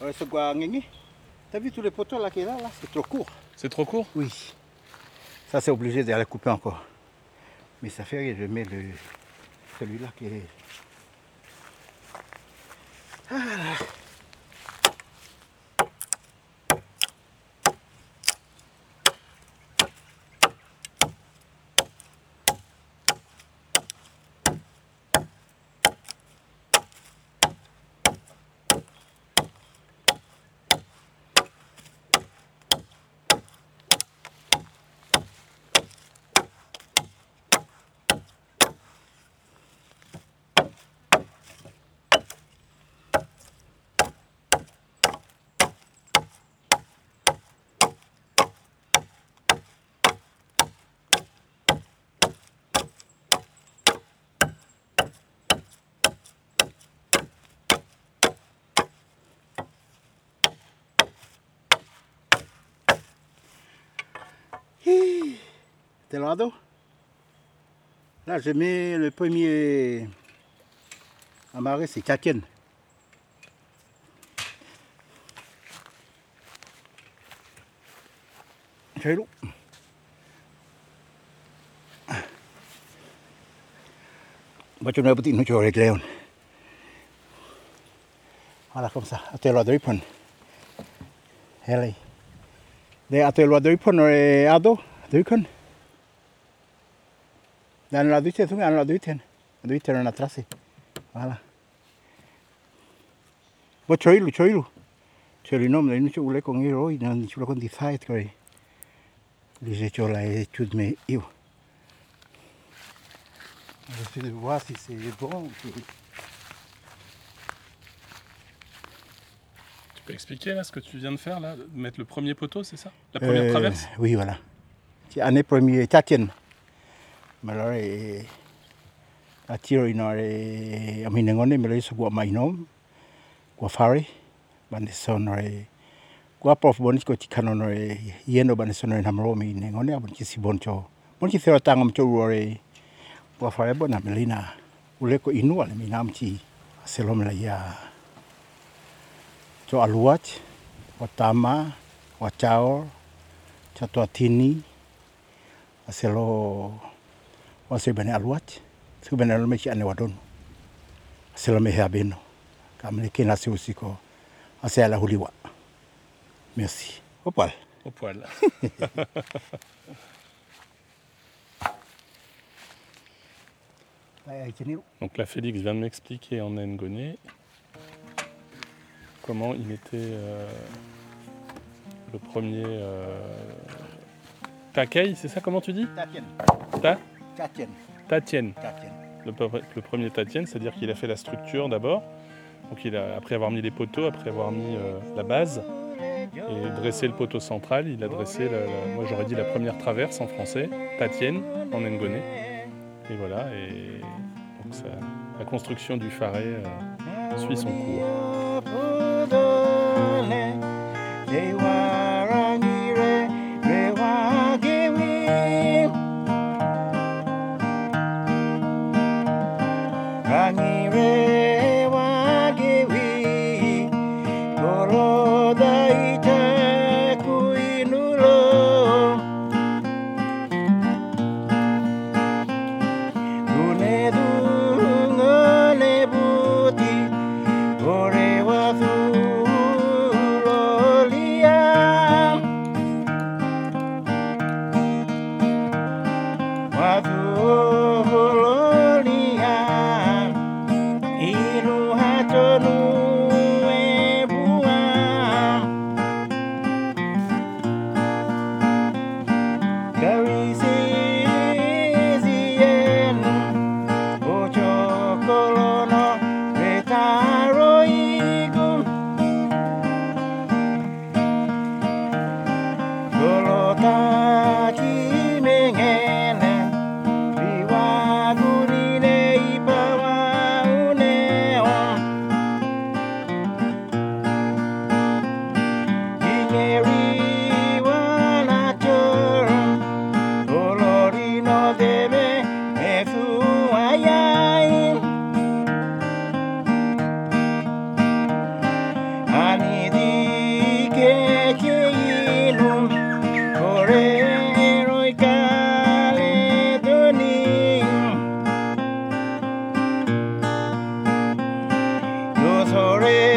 Ouais, ce. T'as vu tous les poteaux là qui est là, là? C'est trop court. C'est trop court? Oui. Ça, c'est obligé d'aller couper encore. Mais ça fait rien, je mets le, celui-là qui est. Hi. T'es là, je mets le premier amarré, c'est Kaken. L'eau. Baca na nous tu avec Léon. Voilà comme ça. À tes lois de pon. Hello. De a te loa Voilà. Bo choilu, choilu. Choilu nom, le ule iro, nan chula chola e me iu. J'essaie de voir si c'est bon. Tu peux expliquer là ce que tu viens de faire là de Mettre le premier poteau, c'est ça? La première Euh, traverse? Oui, voilà. C'est année premier tatien. malare eh, a tiro ina re a minengone mele su gua mainom gua fare bane sonore gua prof bonis ko tikano no re bande bane sonore namro mi nengone abon kisi boncho. Bon kisi ro tangam cho rore gua fare bona melina ule ko inu ale minam chi selom la ya cho aluat watama wachao chatoatini aselo se bene aluat, se bene lo me chi ane wadon. A selo me hea beno, ka mene kena se usiko, a se ala huliwa. Merci. Opal. Au poil. Donc là, Félix vient de m'expliquer en Ngoné comment il mettait euh, le premier euh, takei, c'est ça comment tu dis? Tatien. Ta? Tatien. Tatienne. Tatien. Le, pre- le premier Tatienne, c'est-à-dire qu'il a fait la structure d'abord. Donc il a, après avoir mis les poteaux, après avoir mis euh, la base et dressé le poteau central, il a dressé, la- la- moi j'aurais dit la première traverse en français, Tatienne en Ngoné. Et voilà, et donc ça- la construction du faret euh, suit son cours. for.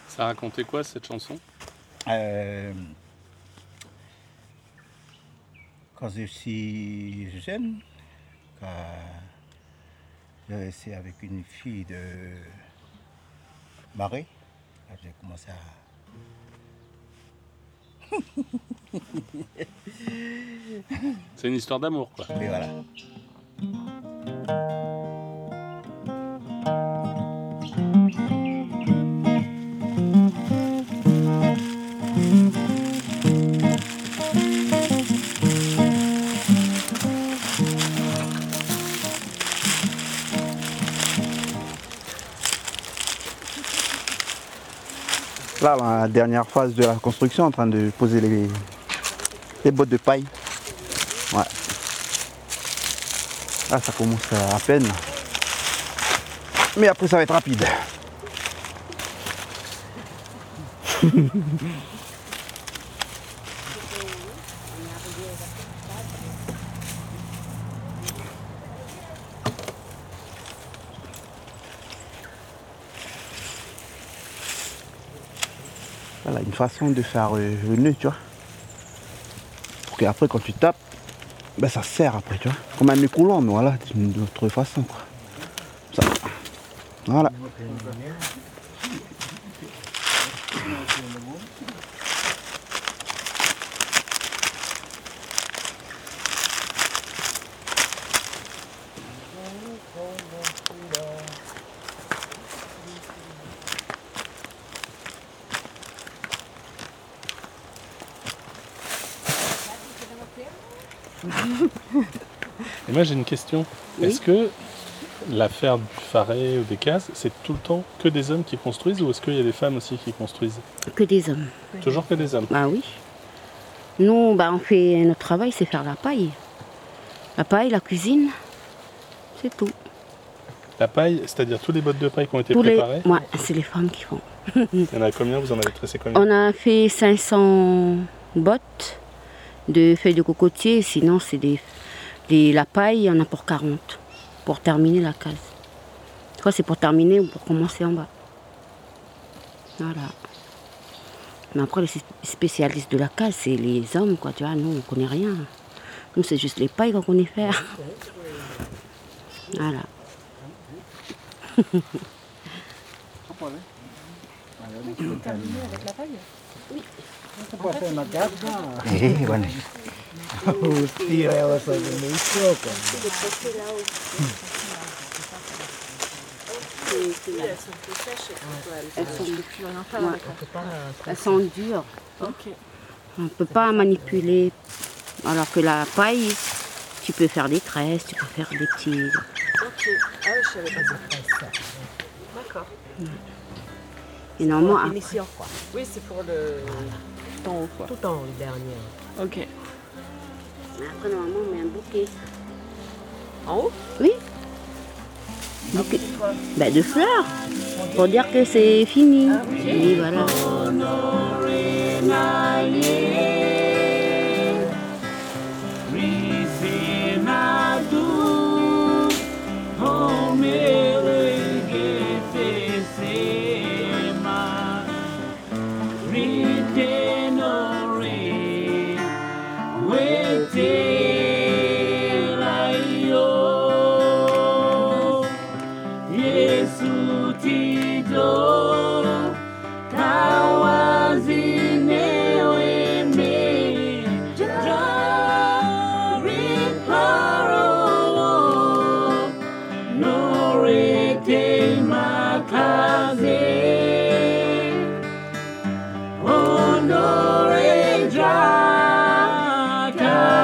Ça racontait quoi cette chanson? Euh, quand je suis jeune, quand j'ai resté avec une fille de Marais, j'ai commencé à. C'est une histoire d'amour, quoi. Oui, voilà. Là, la dernière phase de la construction, en train de poser les, les bottes de paille. Ouais. Là, ça commence à peine. Mais après, ça va être rapide. Une façon de faire euh, le nœud, tu vois. Pour qu'après, quand tu tapes, ben, ça sert après, tu vois. Comme un nœud coulant, mais voilà, d'une autre façon, quoi. Ça. Voilà. Et moi j'ai une question. Oui. Est-ce que l'affaire du Faret ou des cases, c'est tout le temps que des hommes qui construisent ou est-ce qu'il y a des femmes aussi qui construisent? Que des hommes. Toujours que des hommes. Bah oui. Nous, bah, on fait notre travail, c'est faire la paille. La paille, la cuisine, c'est tout. La paille, c'est-à-dire tous les bottes de paille qui ont été Tous les... préparées, Ouais, c'est les femmes qui font. il y en a combien? Vous en avez tressé combien? On a fait 500 bottes de feuilles de cocotier, sinon c'est des, des- la paille, il y en a pour 40 pour terminer la case. Soit c'est pour terminer ou pour commencer en bas. Voilà. Mais après, les spé- spécialistes de la case, c'est les hommes, quoi. Tu vois, nous, on connaît rien. Nous, c'est juste les pailles qu'on connaît faire. Voilà. Eh, bueno. Elles sont, Ouais. Elles sont dures. On ne peut pas manipuler. Alors que la paille, tu peux faire des tresses, tu peux faire des petits. Ah oui, je savais pas ça. D'accord. Et normalement, quoi. Oui, c'est pour le. Tout en haut, quoi. Tout en haut, le dernier. Ok. Après, normalement, on met un bouquet. En haut Oui. Bouquet. Ben, de fleurs. Pour dire que c'est fini. Oui, voilà.